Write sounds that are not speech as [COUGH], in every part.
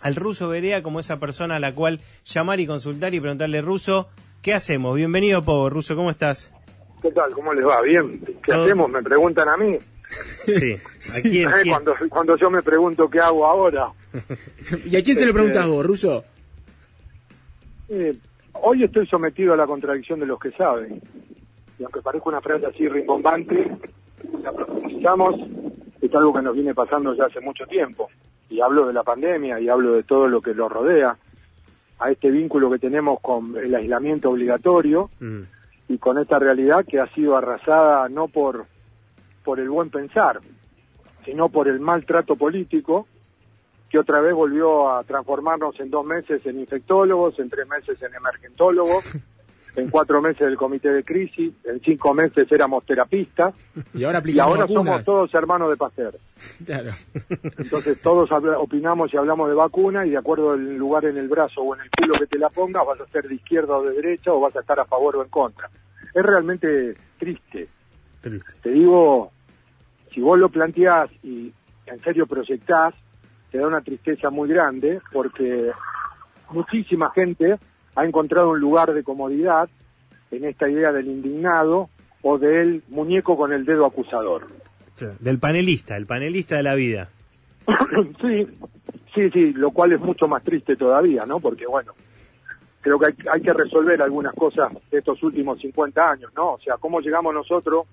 al ruso Berea como esa persona a la cual llamar y consultar y preguntarle, ruso, ¿qué hacemos? Bienvenido, Pogo. Ruso, ¿cómo estás? ¿Qué tal? ¿Cómo les va? ¿Bien? ¿Qué hacemos? Me preguntan a mí. Sí. [LAUGHS] ¿A quién, Cuando, cuando yo me pregunto qué hago ahora. [LAUGHS] ¿Y a quién se lo preguntas vos, Ruso? Eh, hoy estoy sometido a la contradicción de los que saben. Y aunque parezca una frase así rimbombante, la profundizamos, es algo que nos viene pasando ya hace mucho tiempo. Y hablo de la pandemia y hablo de todo lo que lo rodea, a este vínculo que tenemos con el aislamiento obligatorio Mm. y con esta realidad que ha sido arrasada no por, por el buen pensar, sino por el maltrato político que otra vez volvió a transformarnos en dos meses en infectólogos, en tres meses en emergentólogos, [LAUGHS] en cuatro meses el comité de crisis, en cinco meses éramos terapistas Y ahora y ahora somos todos hermanos de Pasteur. [LAUGHS] Claro. Entonces todos opinamos y hablamos de vacuna y de acuerdo al lugar en el brazo o en el culo que te la pongas vas a ser de izquierda o de derecha o vas a estar a favor o en contra. Es realmente triste. Triste. Te digo, si vos lo planteás y en serio proyectás, te da una tristeza muy grande porque muchísima gente ha encontrado un lugar de comodidad en esta idea del indignado o del muñeco con el dedo acusador. Del panelista, el panelista de la vida. [COUGHS] sí, sí, sí, lo cual es mucho más triste todavía, ¿no? Porque, bueno, creo que hay, hay que resolver algunas cosas de estos últimos 50 años, ¿no? O sea, ¿cómo llegamos nosotros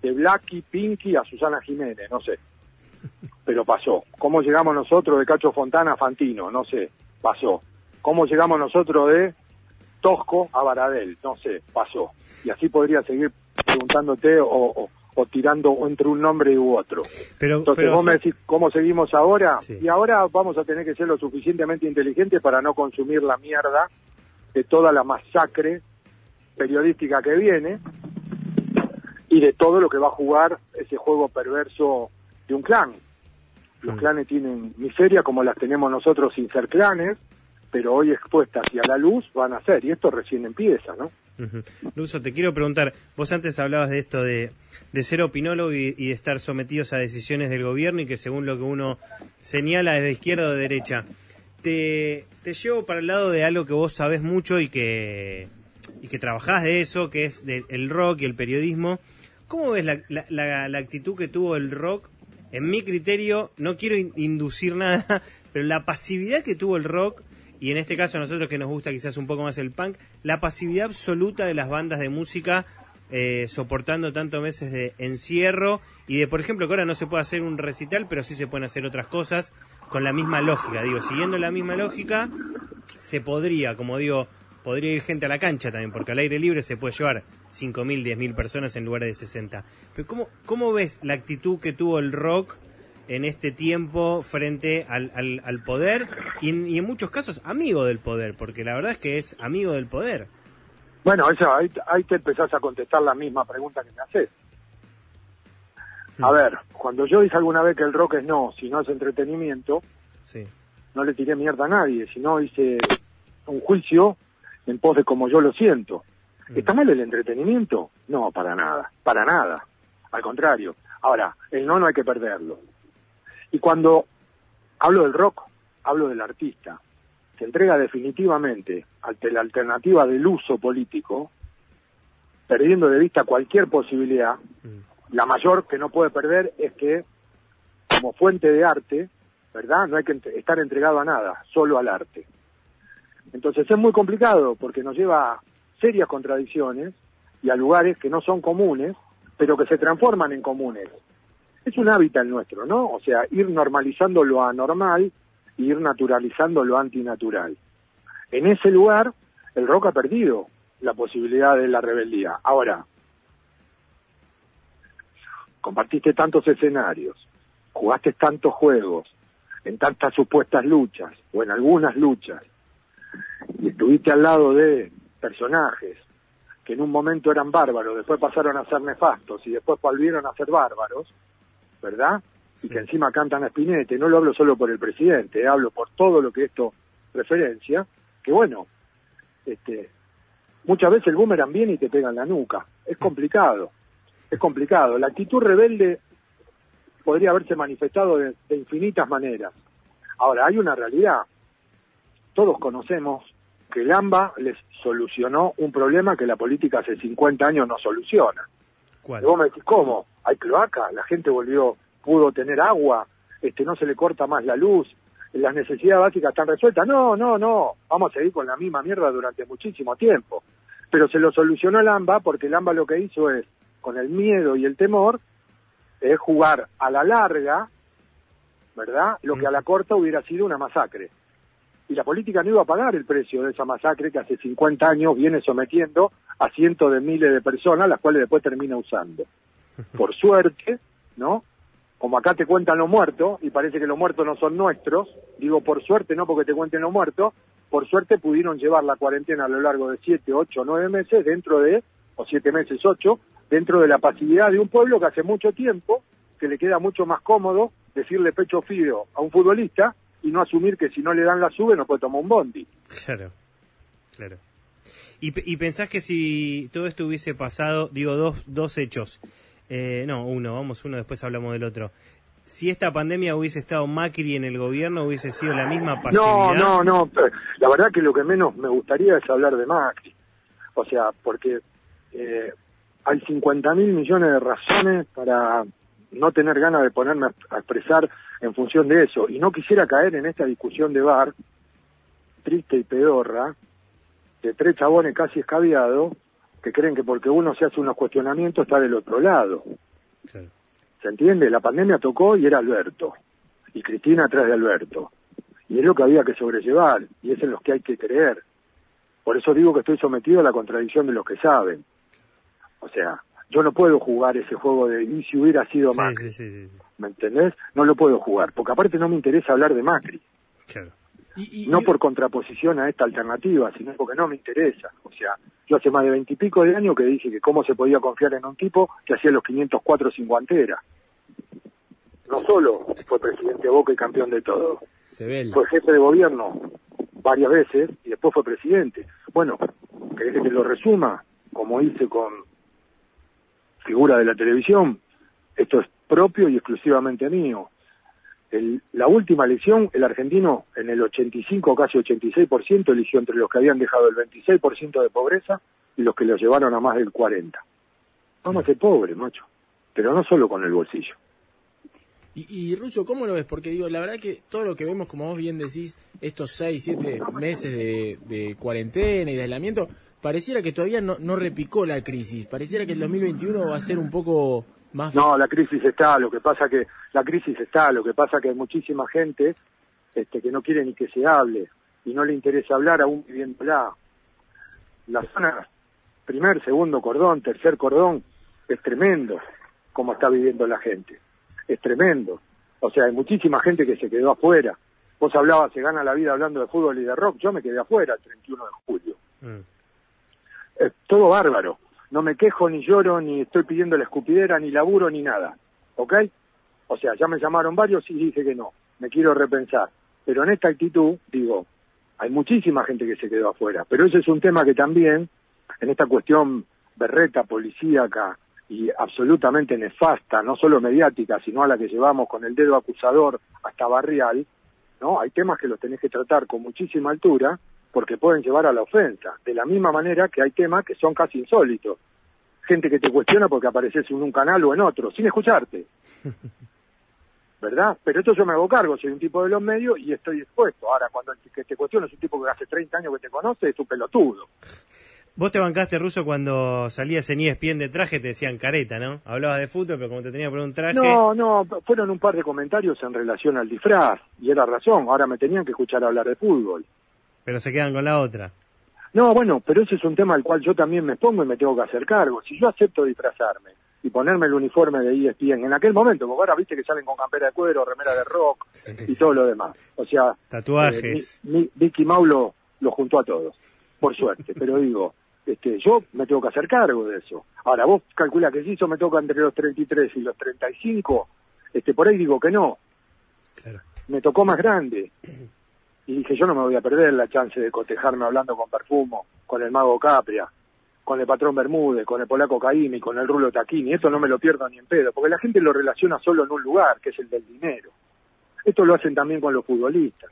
de Blacky, Pinky a Susana Jiménez? No sé. Pero pasó. ¿Cómo llegamos nosotros de Cacho Fontana a Fantino? No sé. Pasó. ¿Cómo llegamos nosotros de Tosco a Baradel? No sé. Pasó. Y así podría seguir preguntándote o, o- o tirando entre un nombre u otro. Pero, Entonces pero vos me decís cómo seguimos ahora Sí. y ahora vamos a tener que ser lo suficientemente inteligentes para no consumir la mierda de toda la masacre periodística que viene y de todo lo que va a jugar ese juego perverso de un clan. Los Mm. clanes tienen miseria como las tenemos nosotros sin ser clanes, pero hoy expuestas y a la luz van a ser, y esto recién empieza, ¿no? Ujú. Ruso, te quiero preguntar, vos antes hablabas de esto de, ser opinólogo y, de estar sometidos a decisiones del gobierno y que según lo que uno señala es de izquierda o de derecha. Te, llevo para el lado de algo que vos sabés mucho y que, y que trabajás de eso, que es del el rock y el periodismo. ¿Cómo ves la, actitud que tuvo el rock? En mi criterio, no quiero in- inducir nada, [LAUGHS] pero la pasividad que tuvo el rock, y en este caso a nosotros que nos gusta quizás un poco más el punk, la pasividad absoluta de las bandas de música eh, soportando tantos meses de encierro y de, por ejemplo, que ahora no se puede hacer un recital, pero sí se pueden hacer otras cosas con la misma lógica. Digo, siguiendo la misma lógica, se podría, como digo, podría ir gente a la cancha también, porque al aire libre se puede llevar 5.000, 10.000 personas en lugar de 60. Pero ¿cómo, cómo ves la actitud que tuvo el rock en este tiempo frente al, al, al poder y en, y en muchos casos amigo del poder? Porque la verdad es que es amigo del poder. Bueno, eso, ahí, ahí te empezás a contestar la misma pregunta que me haces. A ver, cuando yo dije alguna vez que el rock es no, si no es entretenimiento, Sí. no le tiré mierda a nadie, sino hice un juicio en pos de como yo lo siento. ¿Está mal el entretenimiento? No, para nada, para nada. Al contrario. Ahora, el no no hay que perderlo. Y cuando hablo del rock, hablo del artista, que entrega definitivamente ante la alternativa del uso político, perdiendo de vista cualquier posibilidad, la mayor que no puede perder es que como fuente de arte, ¿verdad? No hay que estar entregado a nada, solo al arte. Entonces es muy complicado porque nos lleva a serias contradicciones y a lugares que no son comunes, pero que se transforman en comunes. Es un hábitat nuestro, ¿no? O sea, ir normalizando lo anormal y ir naturalizando lo antinatural. En ese lugar, el rock ha perdido la posibilidad de la rebeldía. Ahora, compartiste tantos escenarios, jugaste tantos juegos, en tantas supuestas luchas, o en algunas luchas, y estuviste al lado de personajes que en un momento eran bárbaros, después pasaron a ser nefastos y después volvieron a ser bárbaros, ¿verdad? Y que encima cantan a Spinetta, y no lo hablo solo por el presidente, eh, hablo por todo lo que esto referencia, que bueno, este, muchas veces el boomerang viene y te pega en la nuca, es complicado, es complicado. La actitud rebelde podría haberse manifestado de, de infinitas maneras. Ahora, hay una realidad, todos conocemos que el AMBA les solucionó un problema que la política hace 50 años no soluciona. ¿Cuál? Y vos me decís, ¿cómo? ¿Hay cloaca? La gente volvió, pudo tener agua, este no se le corta más la luz, las necesidades básicas están resueltas. No, no, no, vamos a seguir con la misma mierda durante muchísimo tiempo. Pero se lo solucionó el AMBA porque el AMBA lo que hizo es, con el miedo y el temor, es jugar a la larga, ¿verdad? Lo que a la corta hubiera sido una masacre. Y la política no iba a pagar el precio de esa masacre que hace 50 años viene sometiendo a cientos de miles de personas, las cuales después termina usando. Por suerte, ¿no? Como acá te cuentan los muertos, y parece que los muertos no son nuestros, digo por suerte, no porque te cuenten los muertos, por suerte pudieron llevar la cuarentena a lo largo de 7, 8, 9 meses dentro de, o 7 meses, 8, dentro de la pasividad de un pueblo que hace mucho tiempo, que le queda mucho más cómodo decirle pecho frío a un futbolista y no asumir que si no le dan la sube no puede tomar un bondi. Claro, claro. ¿Y, y pensás que si todo esto hubiese pasado, digo, dos, dos hechos, eh, no, uno, vamos uno, después hablamos del otro. Si esta pandemia hubiese estado Macri en el gobierno, hubiese sido la misma No, pasividad. no, no. eh, La verdad que lo que menos me gustaría es hablar de Macri. O sea, porque eh, hay 50 mil millones de razones para no tener ganas de ponerme a, a expresar en función de eso. Y no quisiera caer en esta discusión de bar, triste y pedorra, de tres chabones casi escabiados, que creen que porque uno se hace unos cuestionamientos está del otro lado. Claro. ¿Se entiende? La pandemia tocó y era Alberto. Y Cristina atrás de Alberto. Y es lo que había que sobrellevar. Y es en los que hay que creer. Por eso digo que estoy sometido a la contradicción de los que saben. O sea, yo no puedo jugar ese juego de y si hubiera sido Sí, Macri. sí, sí. ¿Me entendés? No lo puedo jugar. Porque aparte no me interesa hablar de Macri. Claro. Y, y- No por contraposición a esta alternativa, sino porque no me interesa. O sea, yo hace más de veintipico de años que dije que cómo se podía confiar en un tipo que hacía los 504 sin guantera. No solo fue presidente de Boca y campeón de todo, se ve el- fue jefe de gobierno varias veces y después fue presidente. Bueno, ¿querés que te lo resuma? Como hice con figura de la televisión, esto es propio y exclusivamente mío. El- la última elección, el argentino en el 85, casi 86%, eligió entre los que habían dejado el 26% de pobreza y los que lo llevaron a más del 40%. Vamos a ser pobres, macho. Pero no solo con el bolsillo. Y, y Russo, ¿cómo lo ves? Porque digo, la verdad que todo lo que vemos, como vos bien decís, estos seis, siete meses de, de cuarentena y de aislamiento, pareciera que todavía no, no repicó la crisis. Pareciera que el 2021 va a ser un poco más... No, la crisis está, lo que pasa que la crisis está, lo que pasa que hay muchísima gente este, que no quiere ni que se hable y no le interesa hablar aún viviéndola. La zona, primer, segundo cordón, tercer cordón, es tremendo como está viviendo la gente. Es tremendo. O sea, hay muchísima gente que se quedó afuera. Vos hablabas, se gana la vida hablando de fútbol y de rock. Yo me quedé afuera el 31 de julio Mm. es todo bárbaro. No me quejo, ni lloro, ni estoy pidiendo la escupidera, ni laburo, ni nada. ¿Ok? O sea, ya me llamaron varios y dije que no. Me quiero repensar. Pero en esta actitud, digo, hay muchísima gente que se quedó afuera. Pero ese es un tema que también, en esta cuestión berreta, policíaca y absolutamente nefasta, no solo mediática, sino a la que llevamos con el dedo acusador hasta barrial, ¿no? Hay temas que los tenés que tratar con muchísima altura porque pueden llevar a la ofensa. De la misma manera que hay temas que son casi insólitos. Gente que te cuestiona porque apareces en un canal o en otro, sin escucharte. [LAUGHS] ¿Verdad? Pero esto yo me hago cargo, soy un tipo de los medios y estoy expuesto. Ahora, cuando el que te cuestiona es un tipo que hace 30 años que te conoce, es un pelotudo. Vos te bancaste ruso cuando salías en ESPN de traje, te decían careta, ¿no? Hablabas de fútbol, pero como te tenía poner un traje. No, no, fueron un par de comentarios en relación al disfraz, y era razón, ahora me tenían que escuchar hablar de fútbol. Pero se quedan con la otra. No, bueno, pero ese es un tema al cual yo también me pongo y me tengo que hacer cargo. Si yo acepto disfrazarme y ponerme el uniforme de ESPN en aquel momento, porque ahora viste que salen con campera de cuero, remera de rock Sí, y sí. todo lo demás. O sea, Tatuajes. eh, mi- mi- Vicky Mau lo, lo juntó a todos, por suerte. pero digo, este, yo me tengo que hacer cargo de eso. Ahora, vos calcula que si eso me toca entre los 33 y los 35, este, por ahí digo que no. Claro. Me tocó más grande. Y dije, yo no me voy a perder la chance de cotejarme hablando con Perfumo, con el mago Capria, con el patrón Bermúdez, con el polaco Caimi, con el rulo Taquini. Esto no me lo pierdo ni en pedo, porque la gente lo relaciona solo en un lugar, que es el del dinero. Esto lo hacen también con los futbolistas.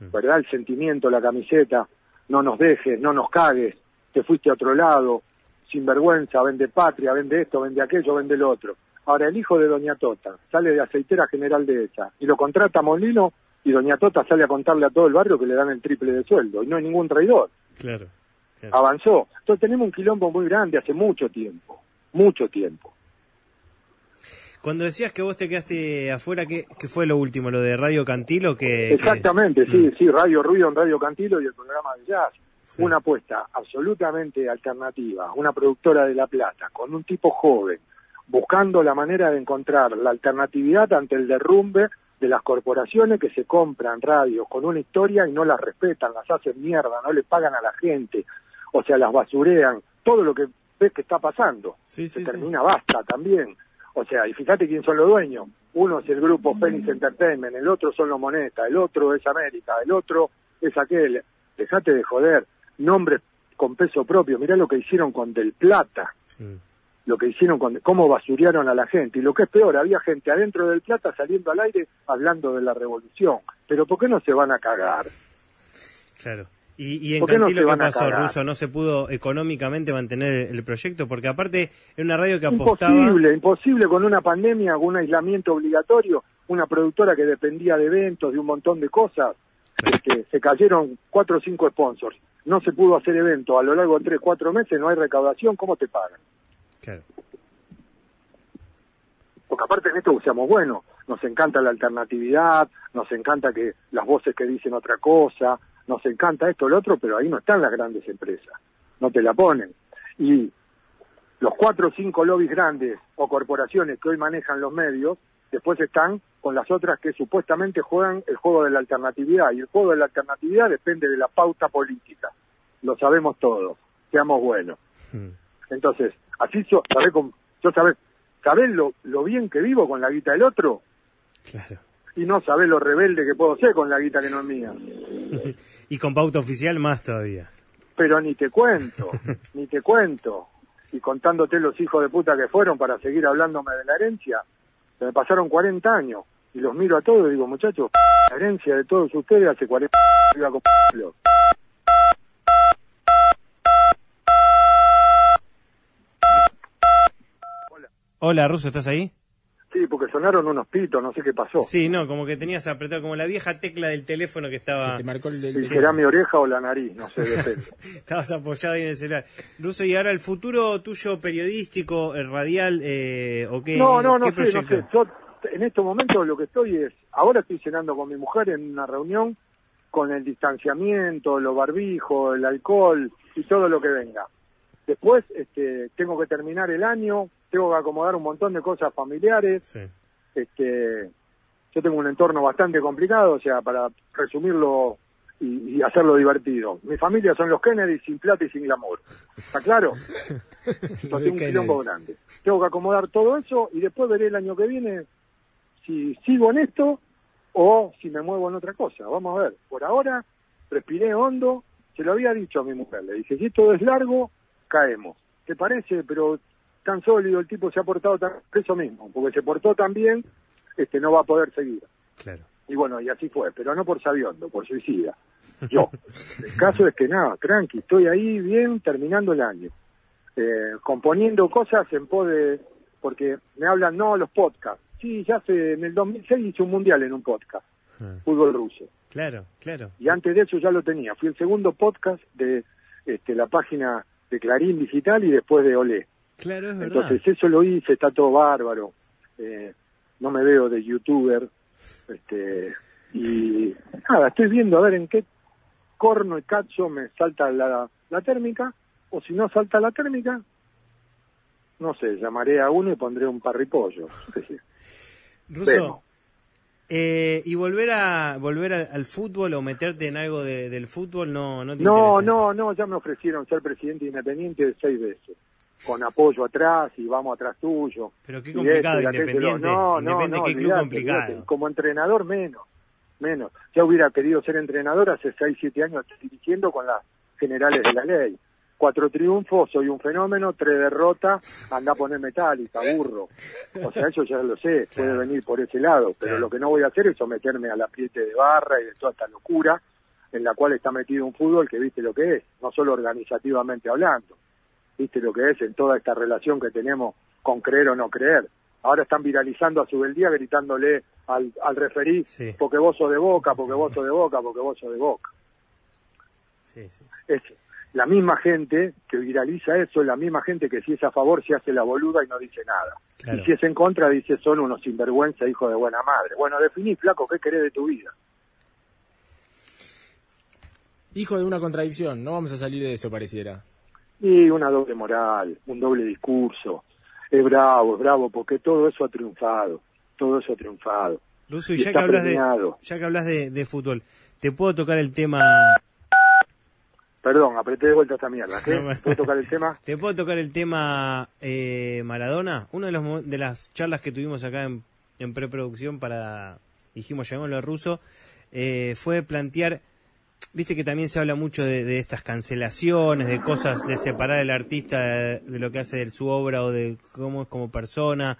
mm. ¿verdad? El sentimiento, la camiseta, no nos dejes, no nos cagues, te fuiste a otro lado, sin vergüenza, vende patria, vende esto, vende aquello, vende el otro. Ahora, el hijo de Doña Tota sale de aceitera general de esa y lo contrata Molino y Doña Tota sale a contarle a todo el barrio que le dan el triple de sueldo y no hay ningún traidor. Claro. Avanzó. Entonces tenemos un quilombo muy grande hace mucho tiempo, mucho tiempo. Cuando decías que vos te quedaste afuera, ¿qué, fue lo último? ¿Lo de Radio Cantilo? Que, Exactamente, sí, mm. sí, Radio Ruido en Radio Cantilo y el programa de jazz. Una apuesta absolutamente alternativa, una productora de La Plata, con un tipo joven, buscando la manera de encontrar la alternatividad ante el derrumbe de las corporaciones que se compran radios con una historia y no las respetan, las hacen mierda, no le pagan a la gente, o sea, las basurean, todo lo que ves que está pasando. se termina basta también. O sea, y fíjate quién son los dueños. Uno es el grupo Phoenix Entertainment, el otro son los Moneta, el otro es América, el otro es aquel. Dejate de joder. Nombres con peso propio. Mirá lo que hicieron con Del Plata lo que hicieron con cómo basurearon a la gente. Y lo que es peor, había gente adentro del Plata saliendo al aire hablando de la revolución. Pero ¿por qué no se van a cagar? Claro. Y, en Cantilo, ¿qué pasó, Ruso? ¿No se pudo económicamente mantener el proyecto? Porque aparte era una radio que apostaba... Imposible, imposible con una pandemia, con un aislamiento obligatorio, una productora que dependía de eventos, de un montón de cosas. Este, se cayeron cuatro o cinco sponsors. No se pudo hacer evento a lo largo de tres, cuatro meses, no hay recaudación, ¿cómo te pagan? Porque aparte en esto seamos buenos, nos encanta la alternatividad, nos encanta que las voces que dicen otra cosa, nos encanta esto, lo otro, pero ahí no están las grandes empresas, no te la ponen. Y los cuatro o cinco lobbies grandes o corporaciones que hoy manejan los medios, después están con las otras que supuestamente juegan el juego de la alternatividad. Y el juego de la alternatividad depende de la pauta política. Lo sabemos todos. Seamos buenos. Hmm. Entonces, así yo, ¿sabés? Yo sabés, ¿sabés lo, lo bien que vivo con la guita del otro? Claro. Y no sabés lo rebelde que puedo ser con la guita que no es mía. [LAUGHS] y con pauta oficial más todavía. Pero ni te cuento, [LAUGHS] ni te cuento. Y contándote los hijos de puta que fueron para seguir hablándome de la herencia, se me pasaron 40 años. Y los miro a todos y digo, muchachos, la herencia de todos ustedes hace 40 años Hola, Ruso, ¿estás ahí? Sí, porque sonaron unos pitos, no sé qué pasó. Sí, no, como que tenías apretado, como la vieja tecla del teléfono que estaba... te marcó el, será mi oreja o la nariz, no sé, [LAUGHS] Estabas apoyado ahí en el celular. Ruso, ¿y ahora el futuro tuyo periodístico, el radial, eh, o qué No, no, no sé, no sé. Yo en estos momentos lo que estoy es... Ahora estoy cenando con mi mujer en una reunión con el distanciamiento, los barbijos, el alcohol y todo lo que venga. Después este, tengo que terminar el año, tengo que acomodar un montón de cosas familiares. Este, yo tengo un entorno bastante complicado, o sea, para resumirlo y, hacerlo divertido. Mi familia son los Kennedy sin plata y sin glamour. ¿Está claro? [LAUGHS] tengo un quilombo grande. Tengo que acomodar todo eso y después veré el año que viene si sigo en esto o si me muevo en otra cosa. Vamos a ver. Por ahora respiré hondo. Se lo había dicho a mi mujer. Le dije, si esto es largo, caemos. ¿Te parece? Pero tan sólido, el tipo se ha portado tan, eso mismo, porque se portó tan bien, este, no va a poder seguir. Claro. Y bueno, y así fue, pero no por sabiondo, por suicida. Yo. [LAUGHS] el caso es que nada, tranqui, estoy ahí bien terminando el año. Eh, componiendo cosas en pos de, porque me hablan, no, los podcasts. Sí, ya hace, en el 2006 hice un mundial en un podcast, ah. fútbol ruso. Claro, claro. Y antes de eso ya lo tenía. Fui el segundo podcast de este, la página de Clarín Digital y después de Olé. Claro, es verdad. Entonces eso lo hice, está todo bárbaro. Eh, no me veo de youtuber. Este, y nada, estoy viendo a ver en qué corno y cacho me salta la, la térmica, o si no salta la térmica, no sé, llamaré a uno y pondré un parripollo. Ruso, eh, y volver a volver al, fútbol o meterte en algo del fútbol no no te No, no, no, ya me ofrecieron ser presidente independiente seis veces, con apoyo atrás y vamos atrás tuyo. Pero qué complicado independiente. No, no, no, qué club complicado. Como entrenador menos, menos. Ya hubiera querido ser entrenador hace seis, siete años dirigiendo con las generales de la ley. cuatro triunfos, soy un fenómeno, tres derrotas, anda a poner metálica, burro. O sea, eso ya lo sé, puede venir por ese lado, pero lo que no voy a hacer es someterme al apriete de barra y de toda esta locura en la cual está metido un fútbol que viste lo que es, no solo organizativamente hablando, viste lo que es en toda esta relación que tenemos con creer o no creer. Ahora están viralizando a su día gritándole al, al referí, porque vos sos de boca, porque vos sos de boca, porque vos sos de boca. Sí, sí, es la misma gente que viraliza eso, es la misma gente que si es a favor se hace la boluda y no dice nada. Y si es en contra dice son unos sinvergüenza, hijo de buena madre. Bueno, definí, flaco, ¿qué querés de tu vida? Hijo de una contradicción, no vamos a salir de eso, pareciera. Y una doble moral, un doble discurso. Es bravo, es bravo, porque todo eso ha triunfado, todo eso ha triunfado. Lucio, y ya que, hablas de, ya que hablas de fútbol, ¿te puedo tocar el tema Perdón, apreté de vuelta esta mierda. ¿Qué? [LAUGHS] ¿Puedo tocar el [LAUGHS] tema? ¿Te puedo tocar el tema eh, Maradona? Una de, los, de las charlas que tuvimos acá en, en preproducción para, dijimos, llamémoslo a ruso, eh, fue plantear, viste que también se habla mucho de, estas cancelaciones, de cosas, de separar al artista de, lo que hace de su obra o de cómo es como persona.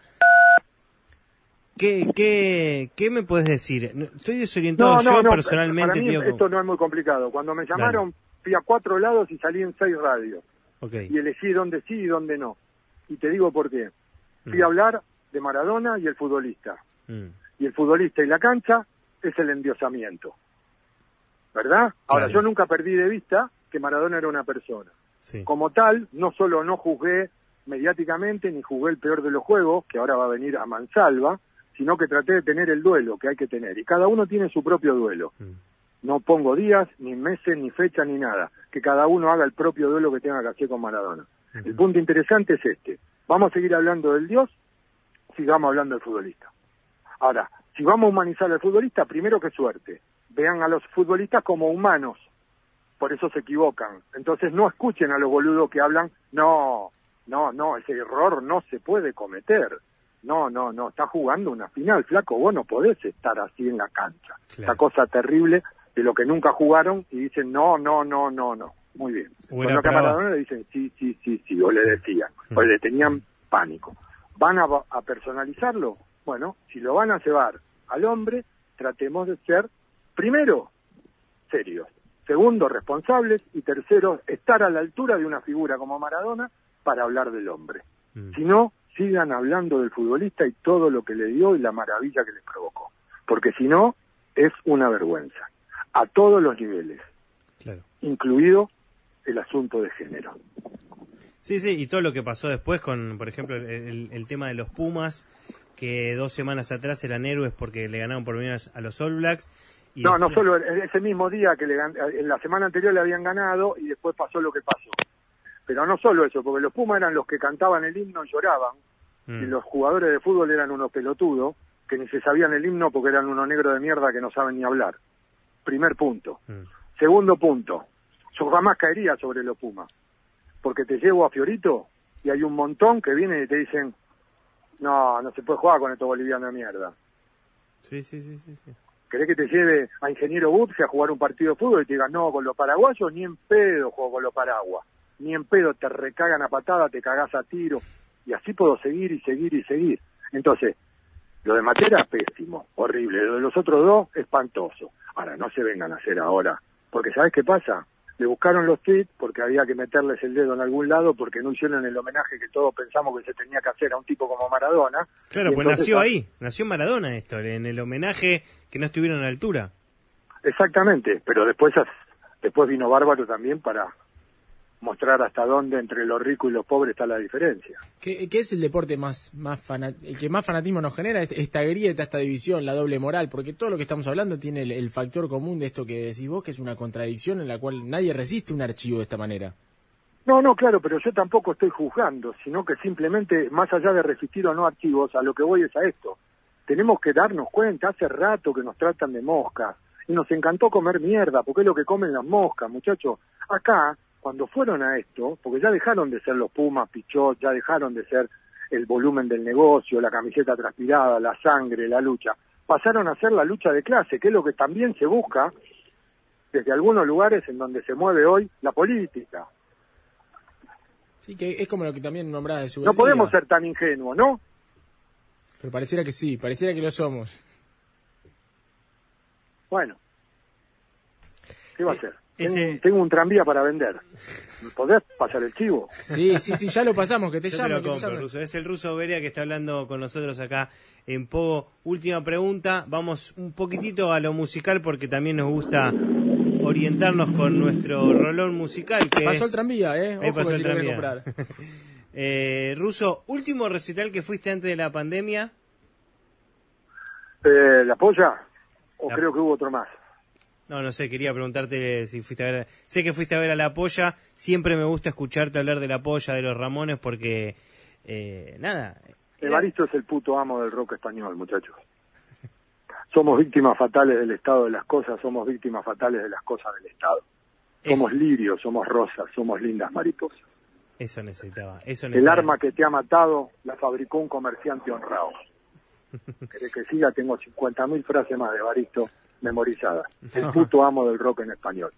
¿Qué, qué, qué me puedes decir? Estoy desorientado yo personalmente. Para esto no es muy complicado. Cuando me llamaron fui a cuatro lados y salí en seis radios. Y elegí dónde sí y dónde no. Y te digo por qué. Fui a mm. hablar de Maradona y el futbolista. Mm. Y el futbolista y la cancha es el endiosamiento. ¿Verdad? Ahora, yo nunca perdí de vista que Maradona era una persona. Como tal, no solo no juzgué mediáticamente ni jugué el peor de los juegos, que ahora va a venir a mansalva, sino que traté de tener el duelo que hay que tener. Y cada uno tiene su propio duelo. Mm. No pongo días, ni meses, ni fecha, ni nada. Que cada uno haga el propio duelo que tenga que hacer con Maradona. El punto interesante es este. Vamos a seguir hablando del Dios, sigamos hablando del futbolista. Ahora, si vamos a humanizar al futbolista, primero que suerte. Vean a los futbolistas como humanos. Por eso se equivocan. Entonces no escuchen a los boludos que hablan, no, no, no, ese error no se puede cometer. No, no, no, está jugando una final, flaco, vos no podés estar así en la cancha. Esta cosa terrible de lo que nunca jugaron y dicen no, no, no, no, no. Muy bien. Cuando a Maradona le dicen sí, sí, sí, sí, o le decían, o le tenían pánico. ¿Van a, a personalizarlo? Bueno, si lo van a llevar al hombre, tratemos de ser, primero, serios, segundo, responsables y tercero, estar a la altura de una figura como Maradona para hablar del hombre. Mm. Si no, sigan hablando del futbolista y todo lo que le dio y la maravilla que les provocó. Porque si no, es una vergüenza a todos los niveles, incluido el asunto de género. Sí, sí, y todo lo que pasó después con, por ejemplo, el, tema de los Pumas, que dos semanas atrás eran héroes porque le ganaron por menos a los All Blacks. Y no, no solo ese mismo día que le, en la semana anterior le habían ganado y después pasó lo que pasó. Pero no solo eso, porque los Pumas eran los que cantaban el himno y lloraban, y mm. los jugadores de fútbol eran unos pelotudos que ni se sabían el himno porque eran unos negros de mierda que no saben ni hablar primer punto. Mm. Segundo punto, yo jamás caería sobre los Pumas, porque te llevo a Fiorito y hay un montón que vienen y te dicen, no, no se puede jugar con estos bolivianos de mierda. Sí, sí, sí, sí. sí. ¿Querés que te lleve a Ingeniero Butzi a jugar un partido de fútbol y te digan, no, con los paraguayos ni en pedo juego con los paraguas, ni en pedo te recagan a patada, te cagás a tiro, y así puedo seguir y seguir y seguir. Entonces, lo de Matera, pésimo, horrible. Lo de los otros dos, espantoso. Ahora, no se vengan a hacer ahora. Porque ¿sabes qué pasa? Le buscaron los tweets porque había que meterles el dedo en algún lado porque no hicieron el homenaje que todos pensamos que se tenía que hacer a un tipo como Maradona. Claro, pues nació ahí, nació Maradona esto, en el homenaje que no estuvieron a la altura. Exactamente, pero después, después vino Bárbaro también para mostrar hasta dónde entre los ricos y los pobres está la diferencia. ¿Qué, es el deporte más, más el que más fanatismo nos genera? Esta grieta, esta división, la doble moral, porque todo lo que estamos hablando tiene el, factor común de esto que decís vos, que es una contradicción en la cual nadie resiste un archivo de esta manera. No, no, claro, pero yo tampoco estoy juzgando, sino que simplemente, más allá de resistir o no archivos, a lo que voy es a esto. Tenemos que darnos cuenta, hace rato que nos tratan de moscas, y nos encantó comer mierda, porque es lo que comen las moscas, muchachos. Acá cuando fueron a esto, porque ya dejaron de ser los Pumas, Pichot, ya dejaron de ser el volumen del negocio, la camiseta transpirada, la sangre, la lucha, pasaron a ser la lucha de clase, que es lo que también se busca desde algunos lugares en donde se mueve hoy la política. Sí, que es como lo que también nombrás de su No podemos ser tan ingenuos, ¿no? Pero pareciera que sí, pareciera que lo somos. Bueno, ¿qué va a hacer? Ese- Tengo, un tranvía para vender. ¿Me ¿Podés pasar el chivo? Sí, sí, sí, ya lo pasamos, que te [LAUGHS] Yo te lo que te compro, llame. Ruso. Es el ruso Beria que está hablando con nosotros acá en Pogo. Última pregunta. Vamos un poquitito a lo musical porque también nos gusta orientarnos con nuestro rolón musical. Que Pasó es- el tranvía, ¿eh? Ahí Ojo pasó que el si tranvía. comprar. [LAUGHS] Eh, Ruso, último recital que fuiste antes de la pandemia. Eh, ¿La polla? ¿O La- creo que hubo otro más? No, no sé, quería preguntarte si fuiste a ver. Sé que fuiste a ver a La Polla. Siempre me gusta escucharte hablar de La Polla, de los Ramones, porque. eh, nada. Evaristo es el puto amo del rock español, muchachos. [LAUGHS] Somos víctimas fatales del estado de las cosas, somos víctimas fatales de las cosas del estado. Somos lirios, somos rosas, somos lindas mariposas. Eso necesitaba. Eso El necesitaba. arma que te ha matado la fabricó un comerciante honrado. [LAUGHS] ¿Querés que siga? Tengo 50.000 frases más de Evaristo memorizadas. [LAUGHS] El puto amo del rock en español.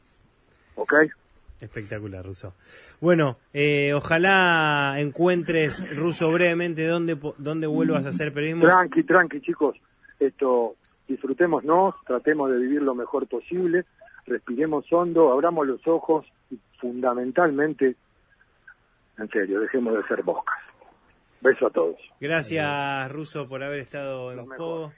¿Ok? Espectacular, Ruso. Bueno, eh, ojalá encuentres, Ruso, brevemente dónde, dónde vuelvas a hacer periodismo. Tranqui, tranqui, chicos. Esto, disfrutémonos, tratemos de vivir lo mejor posible, respiremos hondo, abramos los ojos y fundamentalmente, en serio, dejemos de ser boscas. Beso a todos. Gracias, Ruso, por haber estado en. Pogo.